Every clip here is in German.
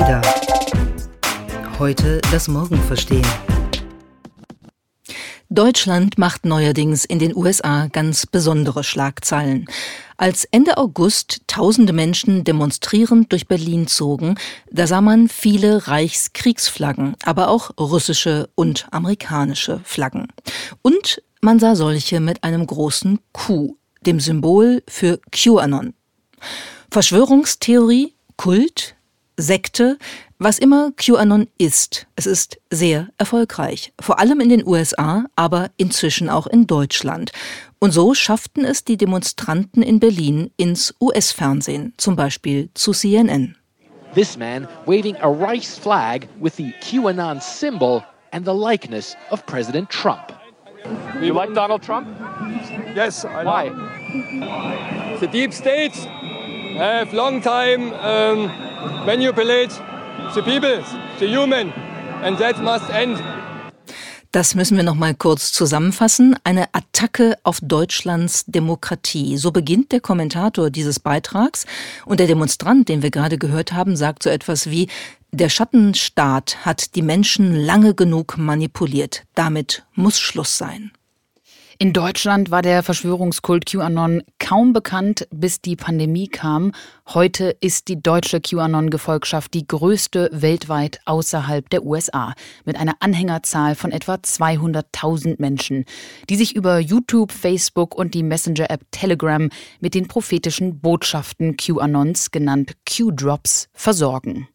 Ada. Heute das Morgen verstehen. Deutschland macht neuerdings in den USA ganz besondere Schlagzeilen. Als Ende August tausende Menschen demonstrierend durch Berlin zogen, da sah man viele Reichskriegsflaggen, aber auch russische und amerikanische Flaggen. Und man sah solche mit einem großen Q, dem Symbol für QAnon. Verschwörungstheorie, Kult, Sekte, was immer QAnon ist, es ist sehr erfolgreich. Vor allem in den USA, aber inzwischen auch in Deutschland. Und so schafften es die Demonstranten in Berlin ins US-Fernsehen, zum Beispiel zu CNN. This man waving a Reichs flag with the QAnon symbol and the likeness of President Trump. You like Donald Trump? Yes, I Why? The deep state have long time um, manipulate the people, the human, and that must end. Das müssen wir noch mal kurz zusammenfassen. Eine Attacke auf Deutschlands Demokratie. So beginnt der Kommentator dieses Beitrags. Und der Demonstrant, den wir gerade gehört haben, sagt so etwas wie, der Schattenstaat hat die Menschen lange genug manipuliert. Damit muss Schluss sein. In Deutschland war der Verschwörungskult QAnon kaum bekannt, bis die Pandemie kam. Heute ist die deutsche QAnon-Gefolgschaft die größte weltweit außerhalb der USA, mit einer Anhängerzahl von etwa 200.000 Menschen, die sich über YouTube, Facebook und die Messenger-App Telegram mit den prophetischen Botschaften QAnons, genannt Q-Drops, versorgen.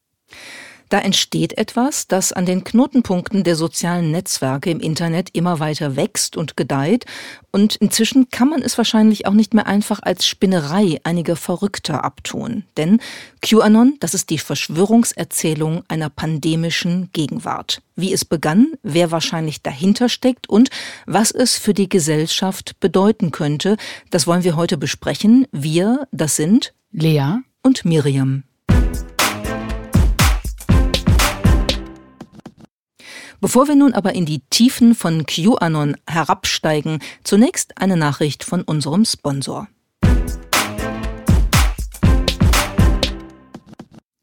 Da entsteht etwas, das an den Knotenpunkten der sozialen Netzwerke im Internet immer weiter wächst und gedeiht. Und inzwischen kann man es wahrscheinlich auch nicht mehr einfach als Spinnerei einiger Verrückter abtun. Denn QAnon, das ist die Verschwörungserzählung einer pandemischen Gegenwart. Wie es begann, wer wahrscheinlich dahinter steckt und was es für die Gesellschaft bedeuten könnte, das wollen wir heute besprechen. Wir, das sind Lea und Miriam. Bevor wir nun aber in die Tiefen von QAnon herabsteigen, zunächst eine Nachricht von unserem Sponsor.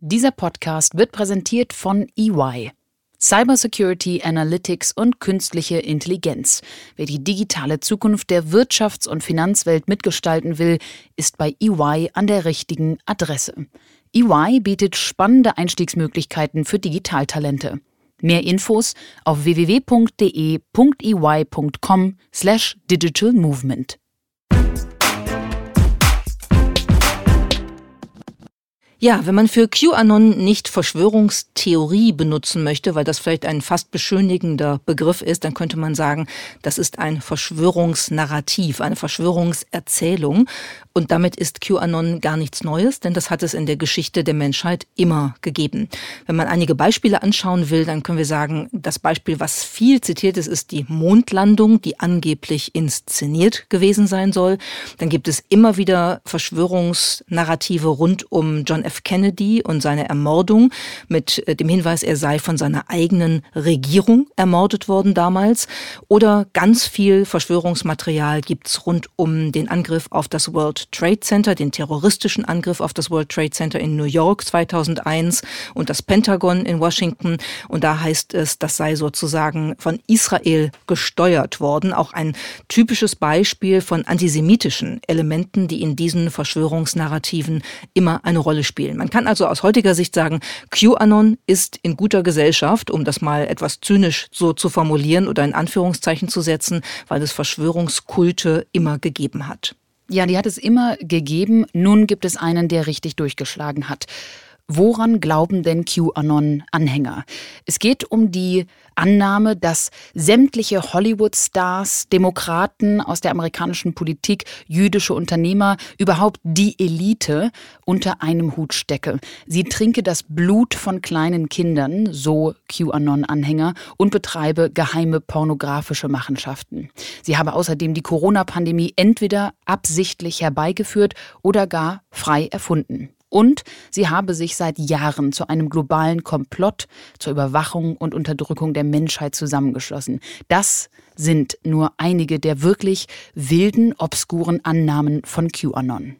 Dieser Podcast wird präsentiert von EY. Cybersecurity, Analytics und künstliche Intelligenz. Wer die digitale Zukunft der Wirtschafts- und Finanzwelt mitgestalten will, ist bei EY an der richtigen Adresse. EY bietet spannende Einstiegsmöglichkeiten für Digitaltalente. Mehr Infos auf www.de.ey.com slash digital movement. Ja, wenn man für QAnon nicht Verschwörungstheorie benutzen möchte, weil das vielleicht ein fast beschönigender Begriff ist, dann könnte man sagen, das ist ein Verschwörungsnarrativ, eine Verschwörungserzählung. Und damit ist QAnon gar nichts Neues, denn das hat es in der Geschichte der Menschheit immer gegeben. Wenn man einige Beispiele anschauen will, dann können wir sagen, das Beispiel, was viel zitiert ist, ist die Mondlandung, die angeblich inszeniert gewesen sein soll. Dann gibt es immer wieder Verschwörungsnarrative rund um John F. Kennedy und seine Ermordung mit äh, dem Hinweis, er sei von seiner eigenen Regierung ermordet worden damals. Oder ganz viel Verschwörungsmaterial gibt's rund um den Angriff auf das World Trade Center, den terroristischen Angriff auf das World Trade Center in New York 2001 und das Pentagon in Washington. Und da heißt es, das sei sozusagen von Israel gesteuert worden. Auch ein typisches Beispiel von antisemitischen Elementen, die in diesen Verschwörungsnarrativen immer eine Rolle spielen. Man kann also aus heutiger Sicht sagen, QAnon ist in guter Gesellschaft, um das mal etwas zynisch so zu formulieren oder in Anführungszeichen zu setzen, weil es Verschwörungskulte immer gegeben hat. Ja, die hat es immer gegeben. Nun gibt es einen, der richtig durchgeschlagen hat. Woran glauben denn QAnon-Anhänger? Es geht um die Annahme, dass sämtliche Hollywood-Stars, Demokraten aus der amerikanischen Politik, jüdische Unternehmer, überhaupt die Elite unter einem Hut stecke. Sie trinke das Blut von kleinen Kindern, so QAnon-Anhänger, und betreibe geheime pornografische Machenschaften. Sie habe außerdem die Corona-Pandemie entweder absichtlich herbeigeführt oder gar frei erfunden. Und sie habe sich seit Jahren zu einem globalen Komplott zur Überwachung und Unterdrückung der Menschheit zusammengeschlossen. Das sind nur einige der wirklich wilden, obskuren Annahmen von QAnon.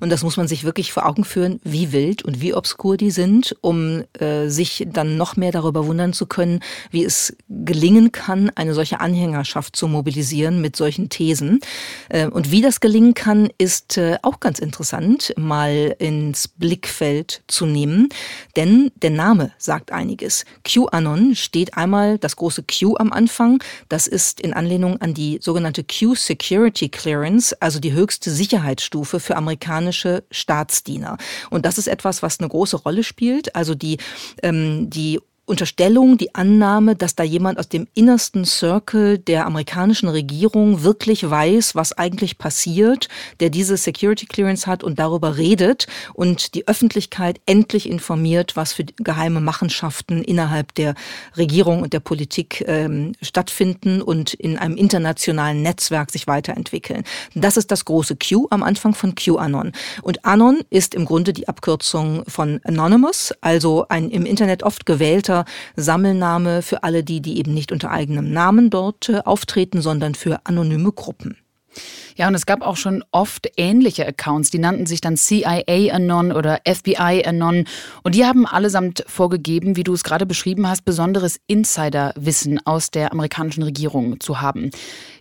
Und das muss man sich wirklich vor Augen führen, wie wild und wie obskur die sind, um äh, sich dann noch mehr darüber wundern zu können, wie es gelingen kann, eine solche Anhängerschaft zu mobilisieren mit solchen Thesen. Äh, und wie das gelingen kann, ist äh, auch ganz interessant, mal ins Blickfeld zu nehmen. Denn der Name sagt einiges. QAnon steht einmal das große Q am Anfang. Das ist in Anlehnung an die sogenannte Q Security Clearance, also die höchste Sicherheitsstufe für Amerikaner amerikanische Staatsdiener. Und das ist etwas, was eine große Rolle spielt. Also die, ähm, die Unterstellung, die Annahme, dass da jemand aus dem innersten Circle der amerikanischen Regierung wirklich weiß, was eigentlich passiert, der diese Security Clearance hat und darüber redet und die Öffentlichkeit endlich informiert, was für geheime Machenschaften innerhalb der Regierung und der Politik ähm, stattfinden und in einem internationalen Netzwerk sich weiterentwickeln. Das ist das große Q am Anfang von QAnon. Und Anon ist im Grunde die Abkürzung von Anonymous, also ein im Internet oft gewählter guter Sammelname für alle die, die eben nicht unter eigenem Namen dort äh, auftreten, sondern für anonyme Gruppen. Ja, und es gab auch schon oft ähnliche Accounts, die nannten sich dann CIA Anon oder FBI Anon und die haben allesamt vorgegeben, wie du es gerade beschrieben hast, besonderes Insiderwissen aus der amerikanischen Regierung zu haben.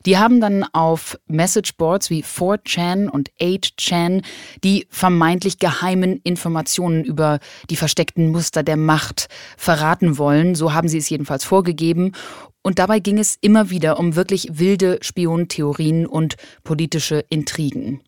Die haben dann auf Messageboards wie 4chan und 8chan die vermeintlich geheimen Informationen über die versteckten Muster der Macht verraten wollen. So haben sie es jedenfalls vorgegeben. Und dabei ging es immer wieder um wirklich wilde Spiontheorien und politische Intrigen.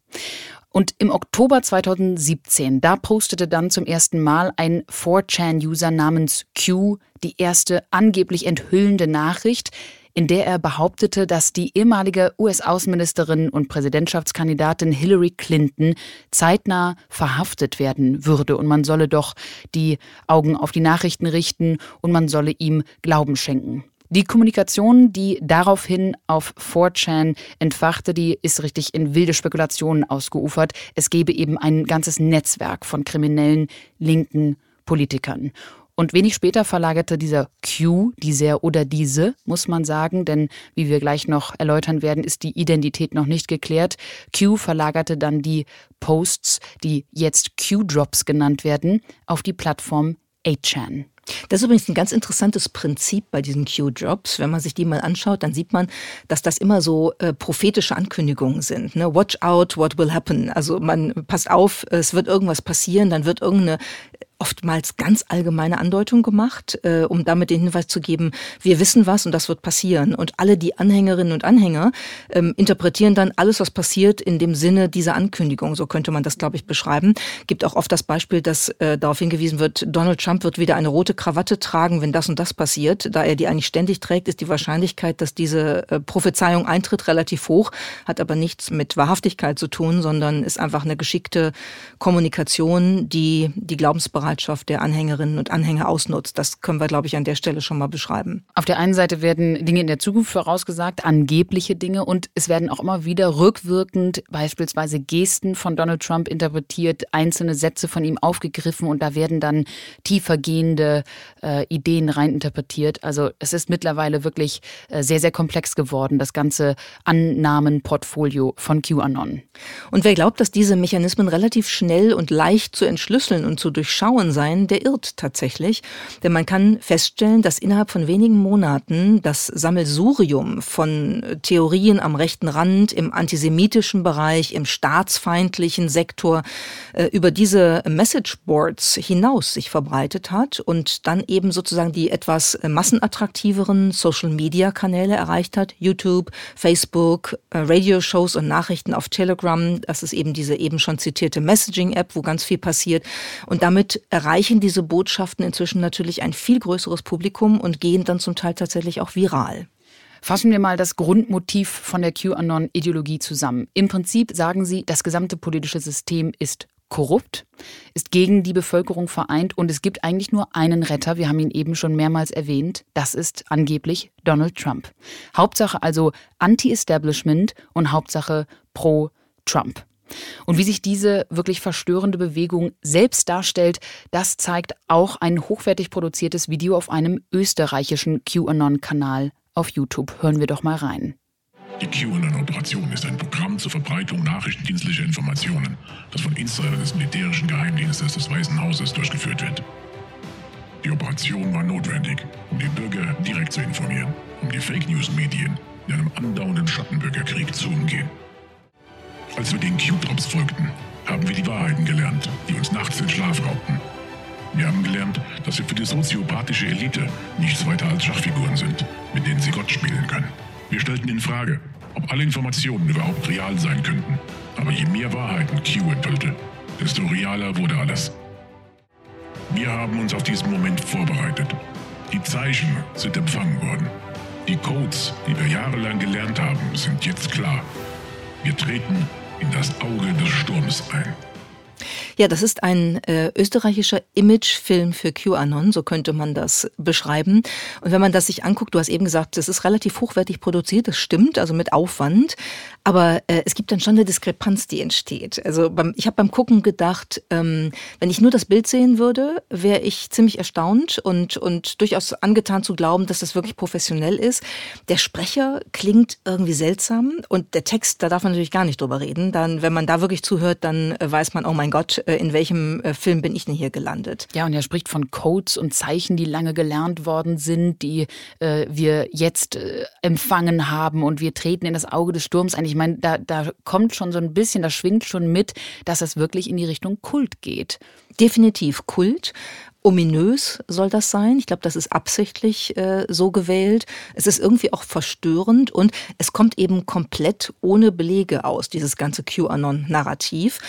Und im Oktober 2017, da postete dann zum ersten Mal ein 4chan-User namens Q die erste angeblich enthüllende Nachricht, in der er behauptete, dass die ehemalige US-Außenministerin und Präsidentschaftskandidatin Hillary Clinton zeitnah verhaftet werden würde und man solle doch die Augen auf die Nachrichten richten und man solle ihm Glauben schenken. Die Kommunikation, die daraufhin auf 4chan entfachte, die ist richtig in wilde Spekulationen ausgeufert. Es gebe eben ein ganzes Netzwerk von kriminellen linken Politikern. Und wenig später verlagerte dieser Q, dieser oder diese, muss man sagen, denn wie wir gleich noch erläutern werden, ist die Identität noch nicht geklärt. Q verlagerte dann die Posts, die jetzt Q-Drops genannt werden, auf die Plattform 8chan. Das ist übrigens ein ganz interessantes Prinzip bei diesen Q-Jobs. Wenn man sich die mal anschaut, dann sieht man, dass das immer so äh, prophetische Ankündigungen sind. Ne? Watch out, what will happen. Also man passt auf, es wird irgendwas passieren, dann wird irgendeine oftmals ganz allgemeine Andeutung gemacht, äh, um damit den Hinweis zu geben, wir wissen was und das wird passieren. Und alle die Anhängerinnen und Anhänger ähm, interpretieren dann alles, was passiert, in dem Sinne dieser Ankündigung. So könnte man das, glaube ich, beschreiben. Gibt auch oft das Beispiel, dass äh, darauf hingewiesen wird, Donald Trump wird wieder eine rote Krawatte tragen, wenn das und das passiert. Da er die eigentlich ständig trägt, ist die Wahrscheinlichkeit, dass diese äh, Prophezeiung eintritt, relativ hoch, hat aber nichts mit Wahrhaftigkeit zu tun, sondern ist einfach eine geschickte Kommunikation, die die Glaubensbereitschaft Bereitschaft der Anhängerinnen und Anhänger ausnutzt. Das können wir, glaube ich, an der Stelle schon mal beschreiben. Auf der einen Seite werden Dinge in der Zukunft vorausgesagt, angebliche Dinge, und es werden auch immer wieder rückwirkend beispielsweise Gesten von Donald Trump interpretiert, einzelne Sätze von ihm aufgegriffen und da werden dann tiefergehende äh, Ideen reininterpretiert. Also es ist mittlerweile wirklich äh, sehr, sehr komplex geworden, das ganze Annahmenportfolio von QAnon. Und wer glaubt, dass diese Mechanismen relativ schnell und leicht zu entschlüsseln und zu durchschauen Vertrauen sein, der irrt tatsächlich. Denn man kann feststellen, dass innerhalb von wenigen Monaten das Sammelsurium von Theorien am rechten Rand, im antisemitischen Bereich, im staatsfeindlichen Sektor äh, über diese Messageboards hinaus sich verbreitet hat und dann eben sozusagen die etwas massenattraktiveren Social-Media-Kanäle erreicht hat. YouTube, Facebook, äh, Radioshows und Nachrichten auf Telegram. Das ist eben diese eben schon zitierte Messaging-App, wo ganz viel passiert. Und damit erreichen diese Botschaften inzwischen natürlich ein viel größeres Publikum und gehen dann zum Teil tatsächlich auch viral. Fassen wir mal das Grundmotiv von der QAnon-Ideologie zusammen. Im Prinzip sagen sie, das gesamte politische System ist korrupt, ist gegen die Bevölkerung vereint und es gibt eigentlich nur einen Retter, wir haben ihn eben schon mehrmals erwähnt, das ist angeblich Donald Trump. Hauptsache also Anti-Establishment und Hauptsache pro Trump. Und wie sich diese wirklich verstörende Bewegung selbst darstellt, das zeigt auch ein hochwertig produziertes Video auf einem österreichischen QAnon-Kanal auf YouTube. Hören wir doch mal rein. Die QAnon-Operation ist ein Programm zur Verbreitung nachrichtendienstlicher Informationen, das von Insidern des militärischen Geheimdienstes des Weißen Hauses durchgeführt wird. Die Operation war notwendig, um die Bürger direkt zu informieren, um die Fake News-Medien in einem andauernden Schattenbürgerkrieg zu umgehen. Als wir den Q-Drops folgten, haben wir die Wahrheiten gelernt, die uns nachts den Schlaf raubten. Wir haben gelernt, dass wir für die soziopathische Elite nichts weiter als Schachfiguren sind, mit denen sie Gott spielen können. Wir stellten in Frage, ob alle Informationen überhaupt real sein könnten. Aber je mehr Wahrheiten Q enthüllte, desto realer wurde alles. Wir haben uns auf diesen Moment vorbereitet. Die Zeichen sind empfangen worden. Die Codes, die wir jahrelang gelernt haben, sind jetzt klar. Wir treten in das Auge des Sturms ein. Ja, das ist ein äh, österreichischer Imagefilm für QAnon, so könnte man das beschreiben. Und wenn man das sich anguckt, du hast eben gesagt, das ist relativ hochwertig produziert, das stimmt, also mit Aufwand. Aber äh, es gibt dann schon eine Diskrepanz, die entsteht. Also beim, ich habe beim Gucken gedacht, ähm, wenn ich nur das Bild sehen würde, wäre ich ziemlich erstaunt und, und durchaus angetan zu glauben, dass das wirklich professionell ist. Der Sprecher klingt irgendwie seltsam und der Text, da darf man natürlich gar nicht drüber reden. Dann, wenn man da wirklich zuhört, dann äh, weiß man, oh mein Gott, äh, in welchem äh, Film bin ich denn hier gelandet? Ja, und er spricht von Codes und Zeichen, die lange gelernt worden sind, die äh, wir jetzt äh, empfangen haben und wir treten in das Auge des Sturms ein. Ich meine, da, da kommt schon so ein bisschen, da schwingt schon mit, dass es wirklich in die Richtung Kult geht. Definitiv Kult. Ominös soll das sein. Ich glaube, das ist absichtlich äh, so gewählt. Es ist irgendwie auch verstörend und es kommt eben komplett ohne Belege aus, dieses ganze QAnon-Narrativ.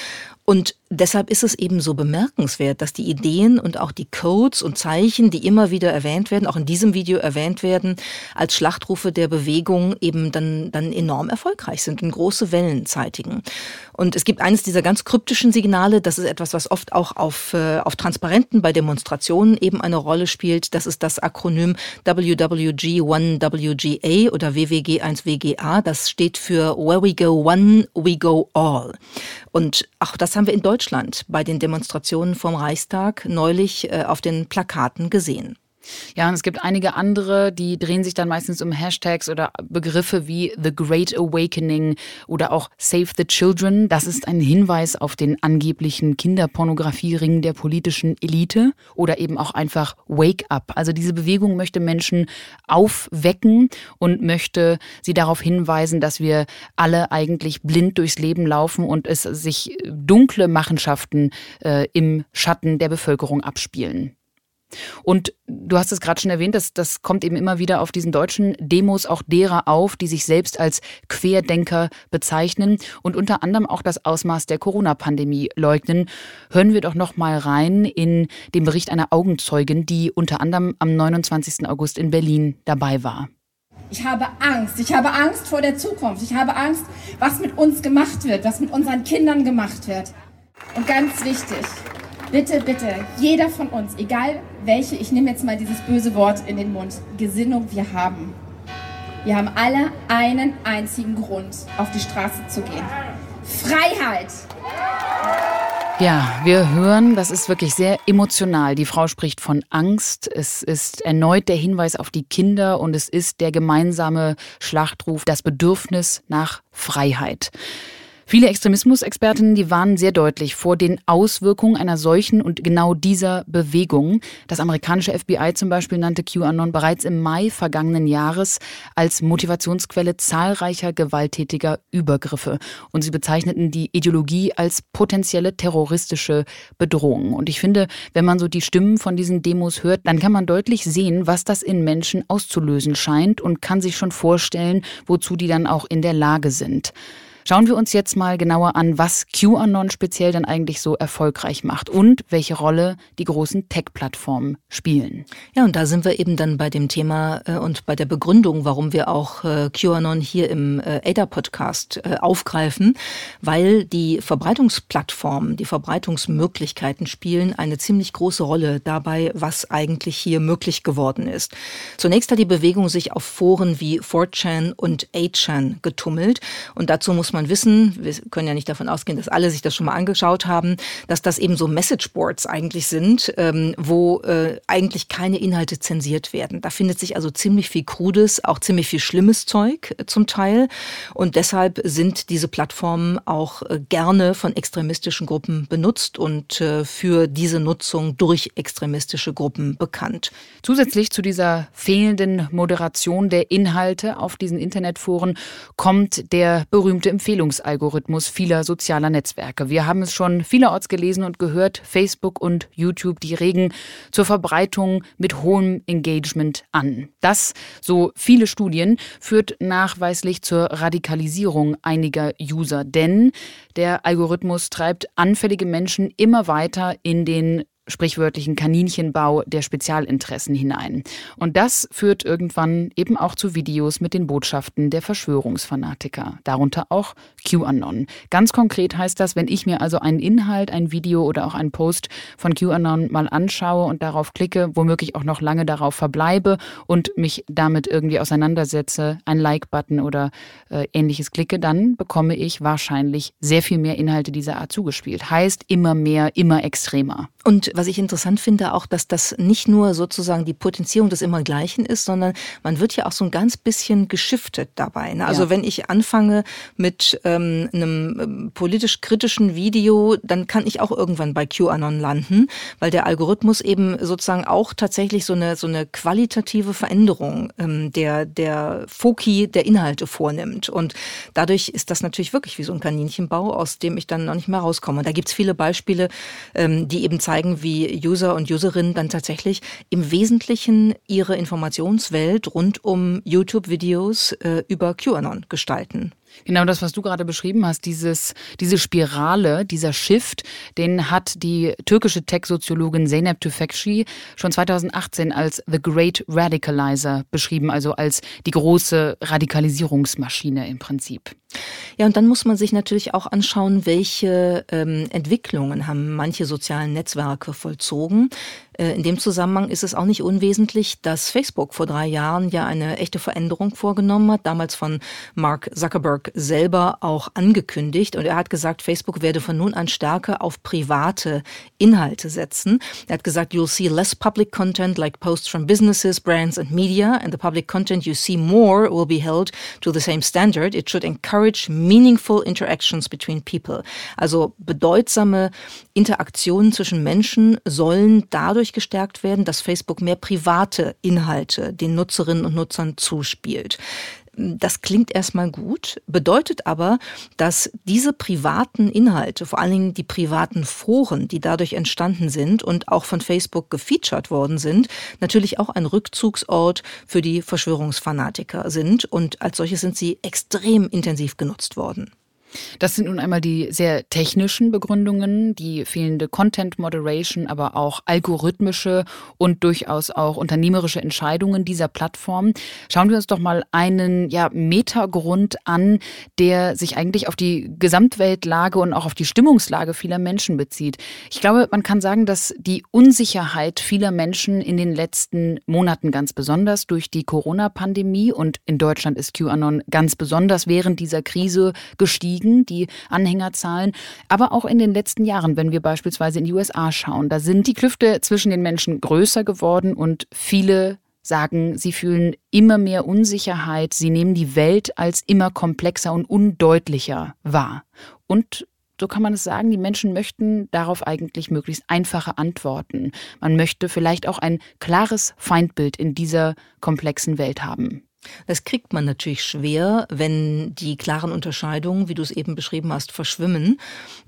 Und deshalb ist es eben so bemerkenswert, dass die Ideen und auch die Codes und Zeichen, die immer wieder erwähnt werden, auch in diesem Video erwähnt werden, als Schlachtrufe der Bewegung eben dann, dann enorm erfolgreich sind und große Wellen zeitigen. Und es gibt eines dieser ganz kryptischen Signale, das ist etwas, was oft auch auf, äh, auf Transparenten bei Demonstrationen eben eine Rolle spielt. Das ist das Akronym WWG1WGA oder WWG1WGA. Das steht für Where we go one, we go all. Und auch das haben wir in Deutschland bei den Demonstrationen vom Reichstag neulich äh, auf den Plakaten gesehen. Ja, und es gibt einige andere, die drehen sich dann meistens um Hashtags oder Begriffe wie The Great Awakening oder auch Save the Children. Das ist ein Hinweis auf den angeblichen Kinderpornografiering der politischen Elite oder eben auch einfach Wake Up. Also diese Bewegung möchte Menschen aufwecken und möchte sie darauf hinweisen, dass wir alle eigentlich blind durchs Leben laufen und es sich dunkle Machenschaften äh, im Schatten der Bevölkerung abspielen. Und du hast es gerade schon erwähnt, dass das kommt eben immer wieder auf diesen deutschen Demos auch derer auf, die sich selbst als Querdenker bezeichnen und unter anderem auch das Ausmaß der Corona-Pandemie leugnen. Hören wir doch noch mal rein in den Bericht einer Augenzeugin, die unter anderem am 29. August in Berlin dabei war. Ich habe Angst. Ich habe Angst vor der Zukunft. Ich habe Angst, was mit uns gemacht wird, was mit unseren Kindern gemacht wird. Und ganz wichtig, bitte, bitte, jeder von uns, egal welche, ich nehme jetzt mal dieses böse Wort in den Mund, Gesinnung wir haben. Wir haben alle einen einzigen Grund, auf die Straße zu gehen. Freiheit! Ja, wir hören, das ist wirklich sehr emotional. Die Frau spricht von Angst. Es ist erneut der Hinweis auf die Kinder und es ist der gemeinsame Schlachtruf, das Bedürfnis nach Freiheit. Viele Extremismusexpertinnen, die warnen sehr deutlich vor den Auswirkungen einer solchen und genau dieser Bewegung. Das amerikanische FBI zum Beispiel nannte QAnon bereits im Mai vergangenen Jahres als Motivationsquelle zahlreicher gewalttätiger Übergriffe. Und sie bezeichneten die Ideologie als potenzielle terroristische Bedrohung. Und ich finde, wenn man so die Stimmen von diesen Demos hört, dann kann man deutlich sehen, was das in Menschen auszulösen scheint und kann sich schon vorstellen, wozu die dann auch in der Lage sind. Schauen wir uns jetzt mal genauer an, was QAnon speziell dann eigentlich so erfolgreich macht und welche Rolle die großen Tech-Plattformen spielen. Ja, und da sind wir eben dann bei dem Thema äh, und bei der Begründung, warum wir auch äh, QAnon hier im äh, ADA-Podcast aufgreifen, weil die Verbreitungsplattformen, die Verbreitungsmöglichkeiten spielen eine ziemlich große Rolle dabei, was eigentlich hier möglich geworden ist. Zunächst hat die Bewegung sich auf Foren wie 4chan und 8chan getummelt und dazu muss man man wissen, wir können ja nicht davon ausgehen, dass alle sich das schon mal angeschaut haben, dass das eben so Messageboards eigentlich sind, ähm, wo äh, eigentlich keine Inhalte zensiert werden. Da findet sich also ziemlich viel Krudes, auch ziemlich viel schlimmes Zeug äh, zum Teil. Und deshalb sind diese Plattformen auch äh, gerne von extremistischen Gruppen benutzt und äh, für diese Nutzung durch extremistische Gruppen bekannt. Zusätzlich zu dieser fehlenden Moderation der Inhalte auf diesen Internetforen kommt der berühmte Empfehlungsalgorithmus vieler sozialer Netzwerke. Wir haben es schon vielerorts gelesen und gehört, Facebook und YouTube, die regen zur Verbreitung mit hohem Engagement an. Das, so viele Studien, führt nachweislich zur Radikalisierung einiger User, denn der Algorithmus treibt anfällige Menschen immer weiter in den sprichwörtlichen Kaninchenbau der Spezialinteressen hinein. Und das führt irgendwann eben auch zu Videos mit den Botschaften der Verschwörungsfanatiker, darunter auch QAnon. Ganz konkret heißt das, wenn ich mir also einen Inhalt, ein Video oder auch einen Post von QAnon mal anschaue und darauf klicke, womöglich auch noch lange darauf verbleibe und mich damit irgendwie auseinandersetze, ein Like-Button oder äh, ähnliches klicke, dann bekomme ich wahrscheinlich sehr viel mehr Inhalte dieser Art zugespielt. Heißt immer mehr, immer extremer. Und was ich interessant finde, auch, dass das nicht nur sozusagen die Potenzierung des Immergleichen ist, sondern man wird ja auch so ein ganz bisschen geschiftet dabei. Ne? Also ja. wenn ich anfange mit ähm, einem ähm, politisch kritischen Video, dann kann ich auch irgendwann bei QAnon landen, weil der Algorithmus eben sozusagen auch tatsächlich so eine so eine qualitative Veränderung ähm, der der Foki der Inhalte vornimmt. Und dadurch ist das natürlich wirklich wie so ein Kaninchenbau, aus dem ich dann noch nicht mehr rauskomme. Und da gibt's viele Beispiele, ähm, die eben zeigen, wie wie User und Userinnen dann tatsächlich im Wesentlichen ihre Informationswelt rund um YouTube-Videos äh, über QAnon gestalten. Genau das, was du gerade beschrieben hast, dieses, diese Spirale, dieser Shift, den hat die türkische Tech-Soziologin Zeynep Tüfekci schon 2018 als The Great Radicalizer beschrieben, also als die große Radikalisierungsmaschine im Prinzip. Ja, und dann muss man sich natürlich auch anschauen, welche ähm, Entwicklungen haben manche sozialen Netzwerke vollzogen. Äh, in dem Zusammenhang ist es auch nicht unwesentlich, dass Facebook vor drei Jahren ja eine echte Veränderung vorgenommen hat, damals von Mark Zuckerberg selber auch angekündigt. Und er hat gesagt, Facebook werde von nun an stärker auf private Inhalte setzen. Er hat gesagt, you'll see less public content like posts from businesses, brands and media, and the public content you see more will be held to the same standard. It should encourage meaningful interactions between people. Also bedeutsame Interaktionen zwischen Menschen sollen dadurch gestärkt werden, dass Facebook mehr private Inhalte den Nutzerinnen und Nutzern zuspielt. Das klingt erstmal gut, bedeutet aber, dass diese privaten Inhalte, vor allen Dingen die privaten Foren, die dadurch entstanden sind und auch von Facebook gefeatured worden sind, natürlich auch ein Rückzugsort für die Verschwörungsfanatiker sind und als solche sind sie extrem intensiv genutzt worden. Das sind nun einmal die sehr technischen Begründungen, die fehlende Content Moderation, aber auch algorithmische und durchaus auch unternehmerische Entscheidungen dieser Plattform. Schauen wir uns doch mal einen ja, Metagrund an, der sich eigentlich auf die Gesamtweltlage und auch auf die Stimmungslage vieler Menschen bezieht. Ich glaube, man kann sagen, dass die Unsicherheit vieler Menschen in den letzten Monaten ganz besonders durch die Corona-Pandemie und in Deutschland ist QAnon ganz besonders während dieser Krise gestiegen gestiegen, die Anhängerzahlen. Aber auch in den letzten Jahren, wenn wir beispielsweise in die USA schauen, da sind die Klüfte zwischen den Menschen größer geworden und viele sagen, sie fühlen immer mehr Unsicherheit, sie nehmen die Welt als immer komplexer und undeutlicher wahr. Und so kann man es sagen, die Menschen möchten darauf eigentlich möglichst einfache Antworten. Man möchte vielleicht auch ein klares Feindbild in dieser komplexen Welt haben. Das kriegt man natürlich schwer, wenn die klaren Unterscheidungen, wie du es eben beschrieben hast, verschwimmen.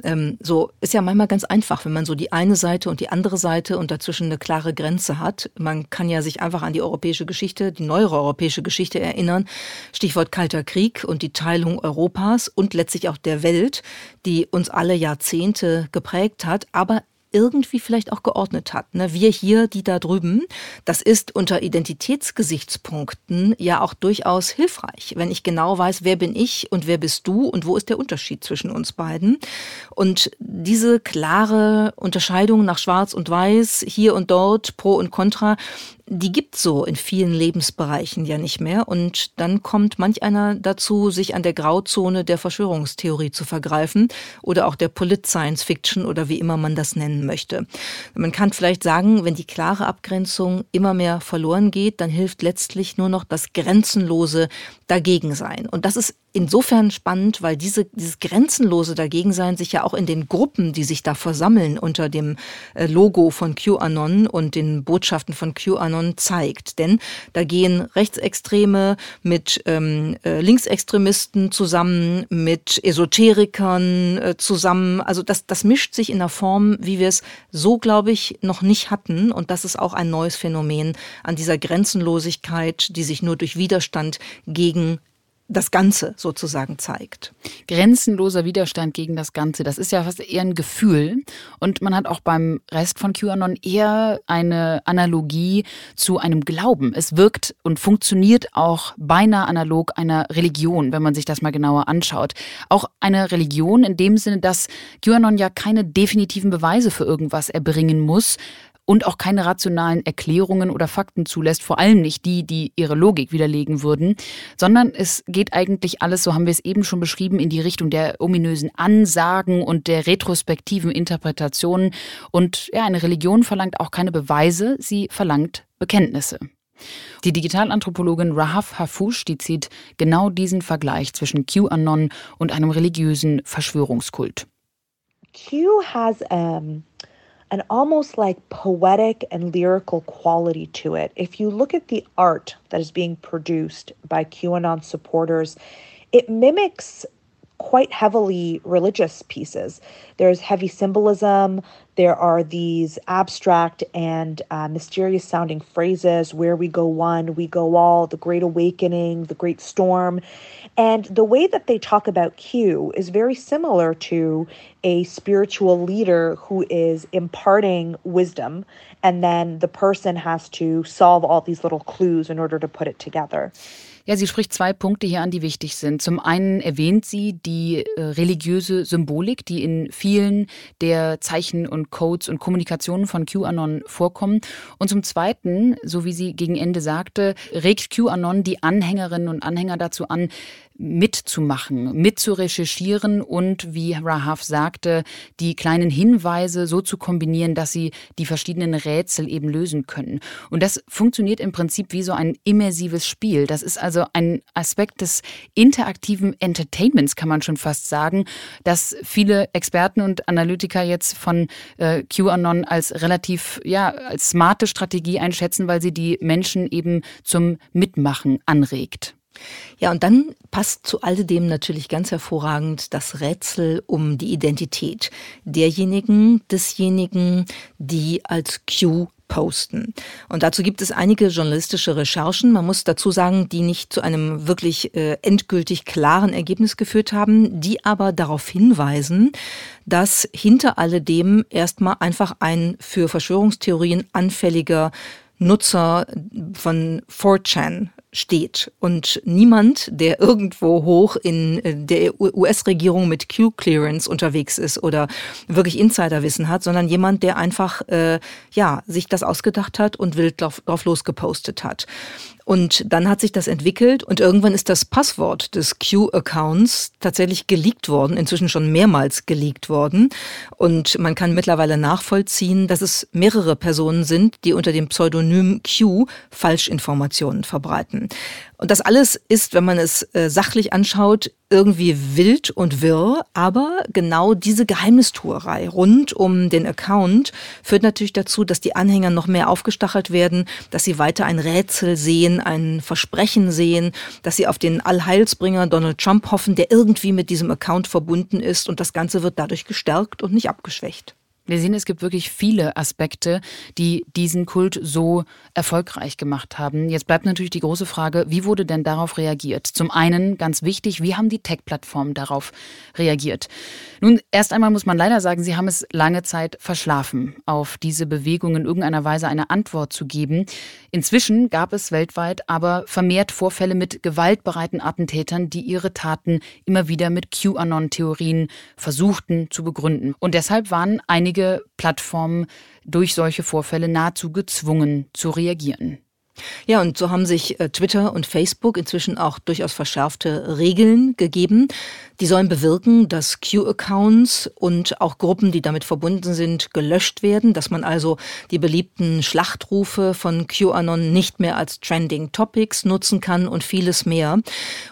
Ähm, so ist ja manchmal ganz einfach, wenn man so die eine Seite und die andere Seite und dazwischen eine klare Grenze hat. Man kann ja sich einfach an die europäische Geschichte, die neuere europäische Geschichte erinnern. Stichwort Kalter Krieg und die Teilung Europas und letztlich auch der Welt, die uns alle Jahrzehnte geprägt hat. Aber irgendwie vielleicht auch geordnet hat. Ne? Wir hier, die da drüben, das ist unter Identitätsgesichtspunkten ja auch durchaus hilfreich, wenn ich genau weiß, wer bin ich und wer bist du und wo ist der Unterschied zwischen uns beiden. Und diese klare Unterscheidung nach Schwarz und Weiß, hier und dort, Pro und Contra, die gibt so in vielen Lebensbereichen ja nicht mehr. Und dann kommt manch einer dazu, sich an der Grauzone der Verschwörungstheorie zu vergreifen oder auch der Polit-Science Fiction oder wie immer man das nennen möchte. Man kann vielleicht sagen, wenn die klare Abgrenzung immer mehr verloren geht, dann hilft letztlich nur noch das grenzenlose Dagegensein. Und das ist insofern spannend, weil diese, dieses grenzenlose Dagegensein sich ja auch in den Gruppen, die sich da versammeln unter dem äh, Logo von QAnon und den Botschaften von QAnon zeigt. Denn da gehen Rechtsextreme mit ähm, äh, Linksextremisten zusammen, mit Esoterikern äh, zusammen. Also das, das mischt sich in einer Form, wie wir es so, glaube ich, noch nicht hatten. Und das ist auch ein neues Phänomen an dieser Grenzenlosigkeit, die sich nur durch Widerstand gegen das Ganze sozusagen zeigt. Grenzenloser Widerstand gegen das Ganze, das ist ja fast eher ein Gefühl. Und man hat auch beim Rest von QAnon eher eine Analogie zu einem Glauben. Es wirkt und funktioniert auch beinahe analog einer Religion, wenn man sich das mal genauer anschaut. Auch eine Religion in dem Sinne, dass QAnon ja keine definitiven Beweise für irgendwas erbringen muss, und auch keine rationalen Erklärungen oder Fakten zulässt, vor allem nicht die, die ihre Logik widerlegen würden, sondern es geht eigentlich alles, so haben wir es eben schon beschrieben, in die Richtung der ominösen Ansagen und der retrospektiven Interpretationen. Und ja, eine Religion verlangt auch keine Beweise, sie verlangt Bekenntnisse. Die Digitalanthropologin Rahaf Hafoush, die zieht genau diesen Vergleich zwischen QAnon und einem religiösen Verschwörungskult. Q has um an almost like poetic and lyrical quality to it. If you look at the art that is being produced by QAnon supporters, it mimics quite heavily religious pieces. There's heavy symbolism. There are these abstract and uh, mysterious sounding phrases where we go one, we go all, the great awakening, the great storm. And the way that they talk about Q is very similar to a spiritual leader who is imparting wisdom, and then the person has to solve all these little clues in order to put it together. Ja, sie spricht zwei Punkte hier an, die wichtig sind. Zum einen erwähnt sie die äh, religiöse Symbolik, die in vielen der Zeichen und Codes und Kommunikationen von QAnon vorkommen. Und zum zweiten, so wie sie gegen Ende sagte, regt QAnon die Anhängerinnen und Anhänger dazu an, mitzumachen, mitzurecherchieren und, wie Rahaf sagte, die kleinen Hinweise so zu kombinieren, dass sie die verschiedenen Rätsel eben lösen können. Und das funktioniert im Prinzip wie so ein immersives Spiel. Das ist also ein Aspekt des interaktiven Entertainments, kann man schon fast sagen, dass viele Experten und Analytiker jetzt von äh, QAnon als relativ, ja, als smarte Strategie einschätzen, weil sie die Menschen eben zum Mitmachen anregt. Ja, und dann passt zu alledem natürlich ganz hervorragend das Rätsel um die Identität derjenigen, desjenigen, die als Q posten. Und dazu gibt es einige journalistische Recherchen. Man muss dazu sagen, die nicht zu einem wirklich äh, endgültig klaren Ergebnis geführt haben, die aber darauf hinweisen, dass hinter alledem erstmal einfach ein für Verschwörungstheorien anfälliger Nutzer von 4chan steht und niemand, der irgendwo hoch in äh, der US-Regierung mit Q-Clearance unterwegs ist oder wirklich Insiderwissen hat, sondern jemand, der einfach äh, ja sich das ausgedacht hat und wild drauf, drauf losgepostet hat. Und dann hat sich das entwickelt und irgendwann ist das Passwort des Q-Accounts tatsächlich geleakt worden, inzwischen schon mehrmals geleakt worden. Und man kann mittlerweile nachvollziehen, dass es mehrere Personen sind, die unter dem Pseudonym Q Falschinformationen verbreiten. Und das alles ist, wenn man es äh, sachlich anschaut, irgendwie wild und wirr, aber genau diese Geheimnistuerei rund um den Account führt natürlich dazu, dass die Anhänger noch mehr aufgestachelt werden, dass sie weiter ein Rätsel sehen, ein Versprechen sehen, dass sie auf den Allheilsbringer Donald Trump hoffen, der irgendwie mit diesem Account verbunden ist und das Ganze wird dadurch gestärkt und nicht abgeschwächt. Wir sehen, es gibt wirklich viele Aspekte, die diesen Kult so erfolgreich gemacht haben. Jetzt bleibt natürlich die große Frage, wie wurde denn darauf reagiert? Zum einen ganz wichtig, wie haben die Tech-Plattformen darauf reagiert? Nun, erst einmal muss man leider sagen, sie haben es lange Zeit verschlafen, auf diese Bewegung in irgendeiner Weise eine Antwort zu geben. Inzwischen gab es weltweit aber vermehrt Vorfälle mit gewaltbereiten Attentätern, die ihre Taten immer wieder mit QAnon-Theorien versuchten zu begründen. Und deshalb waren einige einige Plattformen durch solche Vorfälle nahezu gezwungen zu reagieren. Ja, und so haben sich äh, Twitter und Facebook inzwischen auch durchaus verschärfte Regeln gegeben. Die sollen bewirken, dass Q-Accounts und auch Gruppen, die damit verbunden sind, gelöscht werden, dass man also die beliebten Schlachtrufe von QAnon nicht mehr als Trending Topics nutzen kann und vieles mehr.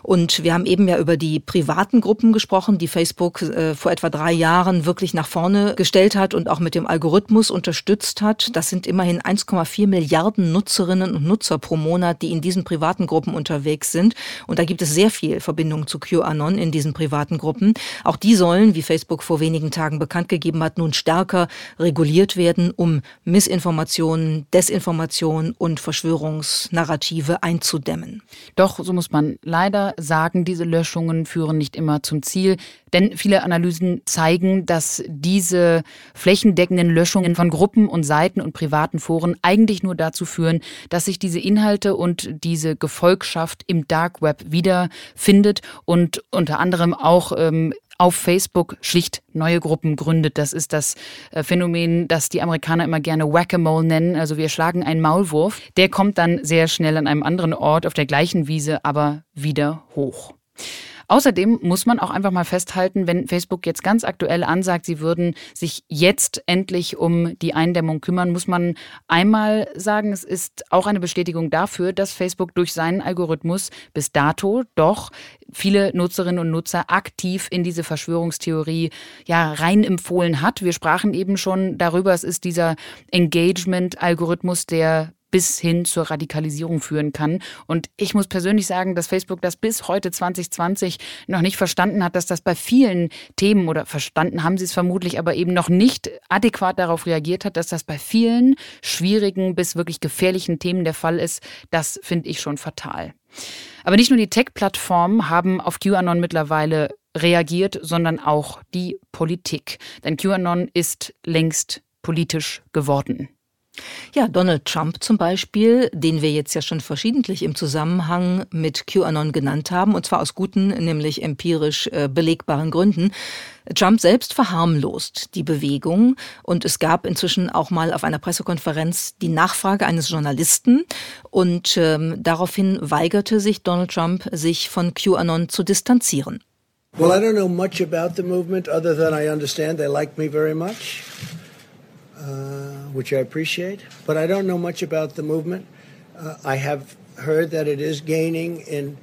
Und wir haben eben ja über die privaten Gruppen gesprochen, die Facebook äh, vor etwa drei Jahren wirklich nach vorne gestellt hat und auch mit dem Algorithmus unterstützt hat. Das sind immerhin 1,4 Milliarden Nutzerinnen und Nutzer pro Monat, die in diesen privaten Gruppen unterwegs sind. Und da gibt es sehr viel Verbindung zu QAnon in diesen privaten Gruppen. Auch die sollen, wie Facebook vor wenigen Tagen bekannt gegeben hat, nun stärker reguliert werden, um Missinformationen, Desinformation und Verschwörungsnarrative einzudämmen. Doch, so muss man leider sagen, diese Löschungen führen nicht immer zum Ziel. Denn viele Analysen zeigen, dass diese flächendeckenden Löschungen von Gruppen und Seiten und privaten Foren eigentlich nur dazu führen, dass sich diese Inhalte und diese Gefolgschaft im Dark Web wiederfindet und unter anderem auch ähm, auf Facebook schlicht neue Gruppen gründet. Das ist das äh, Phänomen, das die Amerikaner immer gerne Whack-a-Mole nennen. Also wir schlagen einen Maulwurf. Der kommt dann sehr schnell an einem anderen Ort auf der gleichen Wiese, aber wieder hoch. Außerdem muss man auch einfach mal festhalten, wenn Facebook jetzt ganz aktuell ansagt, sie würden sich jetzt endlich um die Eindämmung kümmern, muss man einmal sagen, es ist auch eine Bestätigung dafür, dass Facebook durch seinen Algorithmus bis dato doch viele Nutzerinnen und Nutzer aktiv in diese Verschwörungstheorie ja rein empfohlen hat. Wir sprachen eben schon darüber, es ist dieser Engagement-Algorithmus, der bis hin zur Radikalisierung führen kann. Und ich muss persönlich sagen, dass Facebook das bis heute 2020 noch nicht verstanden hat, dass das bei vielen Themen oder verstanden haben sie es vermutlich, aber eben noch nicht adäquat darauf reagiert hat, dass das bei vielen schwierigen bis wirklich gefährlichen Themen der Fall ist. Das finde ich schon fatal. Aber nicht nur die Tech-Plattformen haben auf QAnon mittlerweile reagiert, sondern auch die Politik. Denn QAnon ist längst politisch geworden. Ja, Donald Trump zum Beispiel, den wir jetzt ja schon verschiedentlich im Zusammenhang mit QAnon genannt haben, und zwar aus guten, nämlich empirisch äh, belegbaren Gründen. Trump selbst verharmlost die Bewegung und es gab inzwischen auch mal auf einer Pressekonferenz die Nachfrage eines Journalisten und ähm, daraufhin weigerte sich Donald Trump, sich von QAnon zu distanzieren. Well, I don't know much about the movement other than I understand they like me very much. Uh, which I appreciate. But I don't know much about the movement. Uh, I have heard that it is gaining in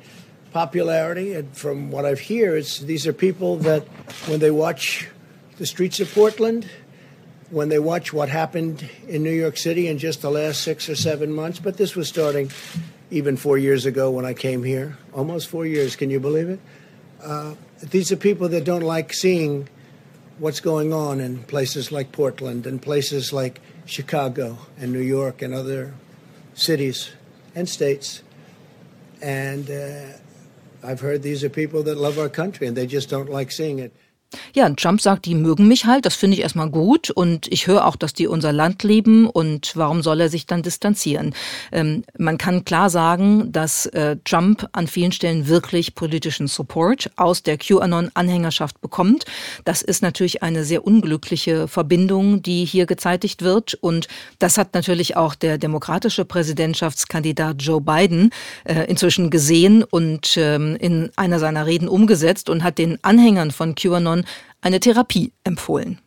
popularity, and from what I've heard, it's, these are people that when they watch the streets of Portland, when they watch what happened in New York City in just the last six or seven months, but this was starting even four years ago when I came here, almost four years, can you believe it? Uh, these are people that don't like seeing what's going on in places like Portland and places like Chicago and New York and other cities and states. And uh, I've heard these are people that love our country and they just don't like seeing it. Ja, Trump sagt, die mögen mich halt, das finde ich erstmal gut und ich höre auch, dass die unser Land lieben und warum soll er sich dann distanzieren? Ähm, man kann klar sagen, dass äh, Trump an vielen Stellen wirklich politischen Support aus der QAnon-Anhängerschaft bekommt. Das ist natürlich eine sehr unglückliche Verbindung, die hier gezeitigt wird und das hat natürlich auch der demokratische Präsidentschaftskandidat Joe Biden äh, inzwischen gesehen und ähm, in einer seiner Reden umgesetzt und hat den Anhängern von QAnon eine Therapie empfohlen.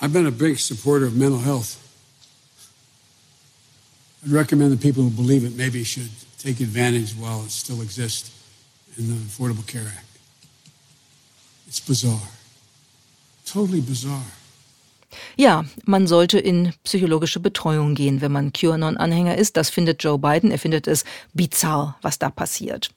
I've been a big supporter of mental health. I'd recommend that people who believe it maybe should take advantage while it still exists in the Affordable Care Act. It's bizarre. Totally bizarre. Ja, man sollte in psychologische Betreuung gehen, wenn man QAnon-Anhänger ist. Das findet Joe Biden. Er findet es bizarr, was da passiert.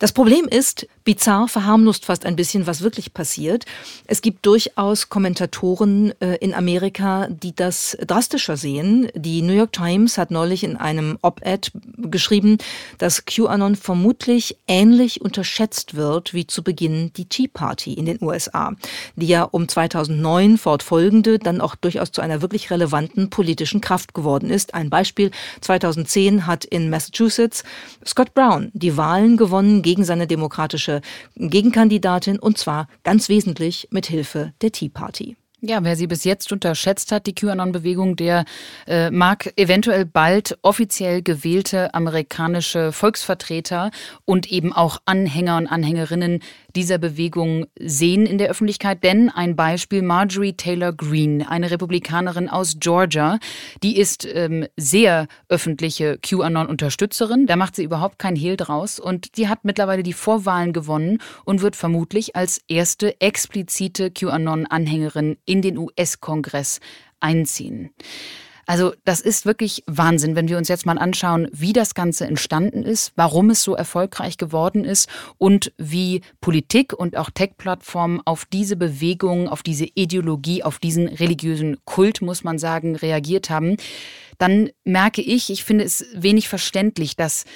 Das Problem ist, bizarr verharmlost fast ein bisschen, was wirklich passiert. Es gibt durchaus Kommentatoren äh, in Amerika, die das drastischer sehen. Die New York Times hat neulich in einem Op-Ed geschrieben, dass QAnon vermutlich ähnlich unterschätzt wird wie zu Beginn die Tea Party in den USA, die ja um 2009 fortfolgende dann auch durchaus zu einer wirklich relevanten politischen Kraft geworden ist. Ein Beispiel, 2010 hat in Massachusetts Scott Brown die Wahlen gewonnen gegen seine demokratische Gegenkandidatin und zwar ganz wesentlich mit Hilfe der Tea Party. Ja, wer sie bis jetzt unterschätzt hat, die QAnon-Bewegung, der äh, mag eventuell bald offiziell gewählte amerikanische Volksvertreter und eben auch Anhänger und Anhängerinnen dieser Bewegung sehen in der Öffentlichkeit. Denn ein Beispiel, Marjorie Taylor Greene, eine Republikanerin aus Georgia, die ist ähm, sehr öffentliche QAnon-Unterstützerin. Da macht sie überhaupt kein Hehl draus. Und die hat mittlerweile die Vorwahlen gewonnen und wird vermutlich als erste explizite QAnon-Anhängerin in den US-Kongress einziehen. Also das ist wirklich Wahnsinn, wenn wir uns jetzt mal anschauen, wie das Ganze entstanden ist, warum es so erfolgreich geworden ist und wie Politik und auch Tech-Plattformen auf diese Bewegung, auf diese Ideologie, auf diesen religiösen Kult, muss man sagen, reagiert haben. Dann merke ich, ich finde es wenig verständlich, dass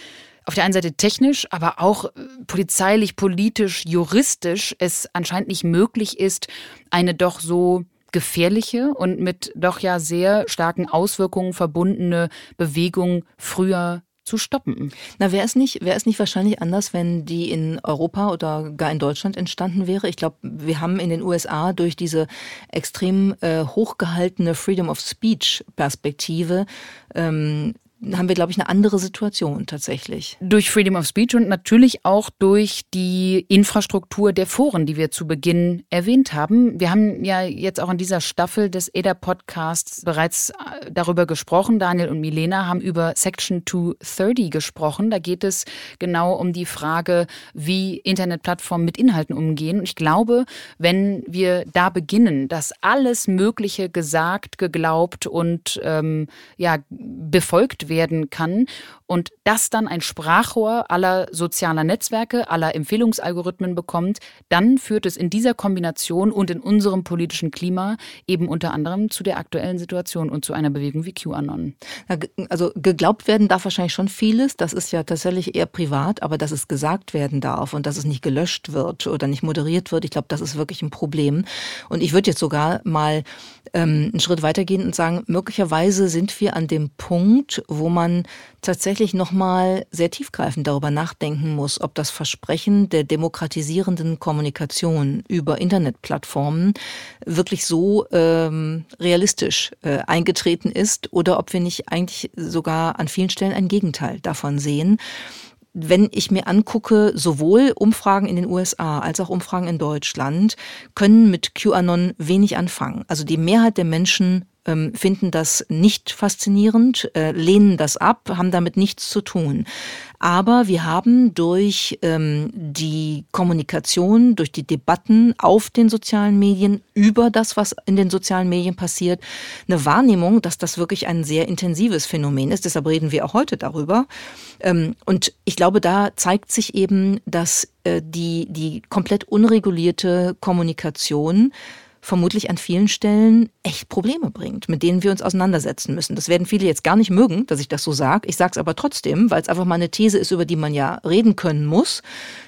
auf der einen Seite technisch, aber auch äh, polizeilich, politisch, juristisch es anscheinend nicht möglich ist, eine doch so gefährliche und mit doch ja sehr starken Auswirkungen verbundene Bewegung früher zu stoppen. Na, wäre es nicht, wäre es nicht wahrscheinlich anders, wenn die in Europa oder gar in Deutschland entstanden wäre? Ich glaube, wir haben in den USA durch diese extrem äh, hochgehaltene Freedom of Speech Perspektive ähm, haben wir, glaube ich, eine andere Situation tatsächlich. Durch Freedom of Speech und natürlich auch durch die Infrastruktur der Foren, die wir zu Beginn erwähnt haben. Wir haben ja jetzt auch in dieser Staffel des EDA-Podcasts bereits äh, darüber gesprochen. Daniel und Milena haben über Section 230 gesprochen. Da geht es genau um die Frage, wie Internetplattformen mit Inhalten umgehen. Und ich glaube, wenn wir da beginnen, dass alles Mögliche gesagt, geglaubt und ähm, ja, befolgt wird, werden kann und das dann ein Sprachrohr aller sozialer Netzwerke, aller Empfehlungsalgorithmen bekommt, dann führt es in dieser Kombination und in unserem politischen Klima eben unter anderem zu der aktuellen Situation und zu einer Bewegung wie QAnon. Also geglaubt werden darf wahrscheinlich schon vieles. Das ist ja tatsächlich eher privat, aber dass es gesagt werden darf und dass es nicht gelöscht wird oder nicht moderiert wird, ich glaube, das ist wirklich ein Problem. Und ich würde jetzt sogar mal ähm, einen Schritt weitergehen und sagen, möglicherweise sind wir an dem Punkt, wo man tatsächlich nochmal sehr tiefgreifend darüber nachdenken muss, ob das Versprechen der demokratisierenden Kommunikation über Internetplattformen wirklich so ähm, realistisch äh, eingetreten ist oder ob wir nicht eigentlich sogar an vielen Stellen ein Gegenteil davon sehen wenn ich mir angucke, sowohl Umfragen in den USA als auch Umfragen in Deutschland können mit QAnon wenig anfangen. Also die Mehrheit der Menschen finden das nicht faszinierend, äh, lehnen das ab, haben damit nichts zu tun. Aber wir haben durch ähm, die Kommunikation, durch die Debatten auf den sozialen Medien über das, was in den sozialen Medien passiert, eine Wahrnehmung, dass das wirklich ein sehr intensives Phänomen ist. Deshalb reden wir auch heute darüber. Ähm, und ich glaube, da zeigt sich eben, dass äh, die, die komplett unregulierte Kommunikation vermutlich an vielen Stellen echt Probleme bringt, mit denen wir uns auseinandersetzen müssen. Das werden viele jetzt gar nicht mögen, dass ich das so sage. Ich sage es aber trotzdem, weil es einfach mal eine These ist, über die man ja reden können muss.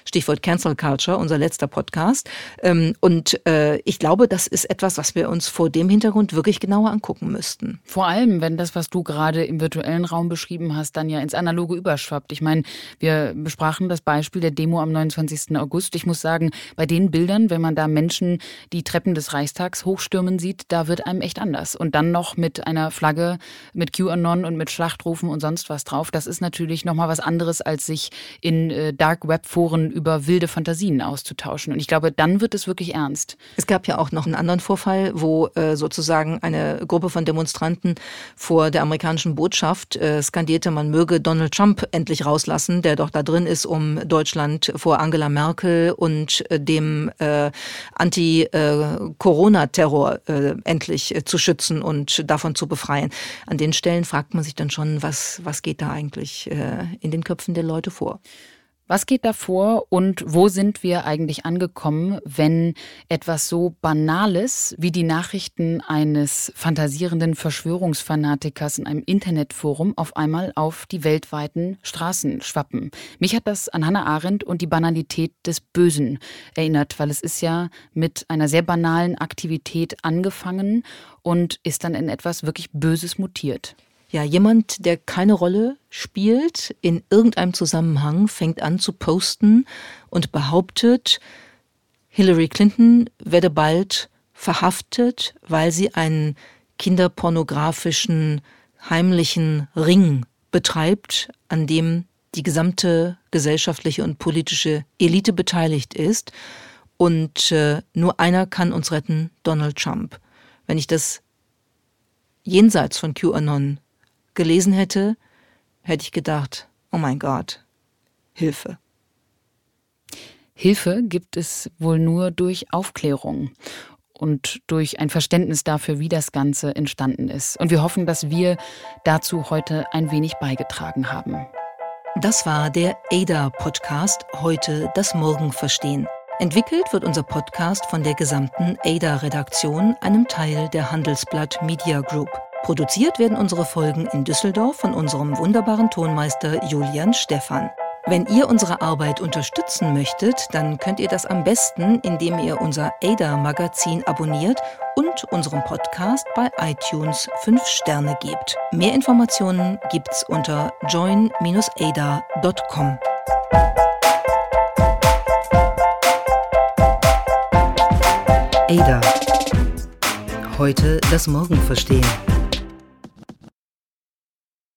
Stichwort Cancel Culture, unser letzter Podcast. Ähm, und äh, ich glaube, das ist etwas, was wir uns vor dem Hintergrund wirklich genauer angucken müssten. Vor allem, wenn das, was du gerade im virtuellen Raum beschrieben hast, dann ja ins Analoge überschwappt. Ich meine, wir besprachen das Beispiel der Demo am 29. August. Ich muss sagen, bei den Bildern, wenn man da Menschen die Treppen des Reichstags hochstürmen sieht, da wird einem echt anders. Und dann noch mit einer Flagge, mit QAnon und mit Schlachtrufen und sonst was drauf. Das ist natürlich nochmal was anderes, als sich in äh, Dark Web Foren über wilde Fantasien auszutauschen. Und ich glaube, dann wird es wirklich ernst. Es gab ja auch noch einen anderen Vorfall, wo äh, sozusagen eine Gruppe von Demonstranten vor der amerikanischen Botschaft äh, skandierte, man möge Donald Trump endlich rauslassen, der doch da drin ist, um Deutschland vor Angela Merkel und äh, dem äh, Anti-Corona-Terror äh, endlich äh, zu schützen und davon zu befreien. An den Stellen fragt man sich dann schon, was, was geht da eigentlich äh, in den Köpfen der Leute vor? Was geht da vor und wo sind wir eigentlich angekommen, wenn etwas so Banales wie die Nachrichten eines fantasierenden Verschwörungsfanatikers in einem Internetforum auf einmal auf die weltweiten Straßen schwappen? Mich hat das an Hannah Arendt und die Banalität des Bösen erinnert, weil es ist ja mit einer sehr banalen Aktivität angefangen und ist dann in etwas wirklich Böses mutiert. Ja, jemand, der keine Rolle spielt in irgendeinem Zusammenhang, fängt an zu posten und behauptet, Hillary Clinton werde bald verhaftet, weil sie einen kinderpornografischen heimlichen Ring betreibt, an dem die gesamte gesellschaftliche und politische Elite beteiligt ist. Und äh, nur einer kann uns retten, Donald Trump. Wenn ich das jenseits von QAnon gelesen hätte, hätte ich gedacht, oh mein Gott, Hilfe. Hilfe gibt es wohl nur durch Aufklärung und durch ein Verständnis dafür, wie das Ganze entstanden ist. Und wir hoffen, dass wir dazu heute ein wenig beigetragen haben. Das war der ADA-Podcast, heute das Morgen verstehen. Entwickelt wird unser Podcast von der gesamten ADA-Redaktion, einem Teil der Handelsblatt Media Group. Produziert werden unsere Folgen in Düsseldorf von unserem wunderbaren Tonmeister Julian Stephan. Wenn ihr unsere Arbeit unterstützen möchtet, dann könnt ihr das am besten, indem ihr unser ADA-Magazin abonniert und unserem Podcast bei iTunes 5 Sterne gebt. Mehr Informationen gibt's unter join-ada.com. ADA. Heute das Morgen verstehen.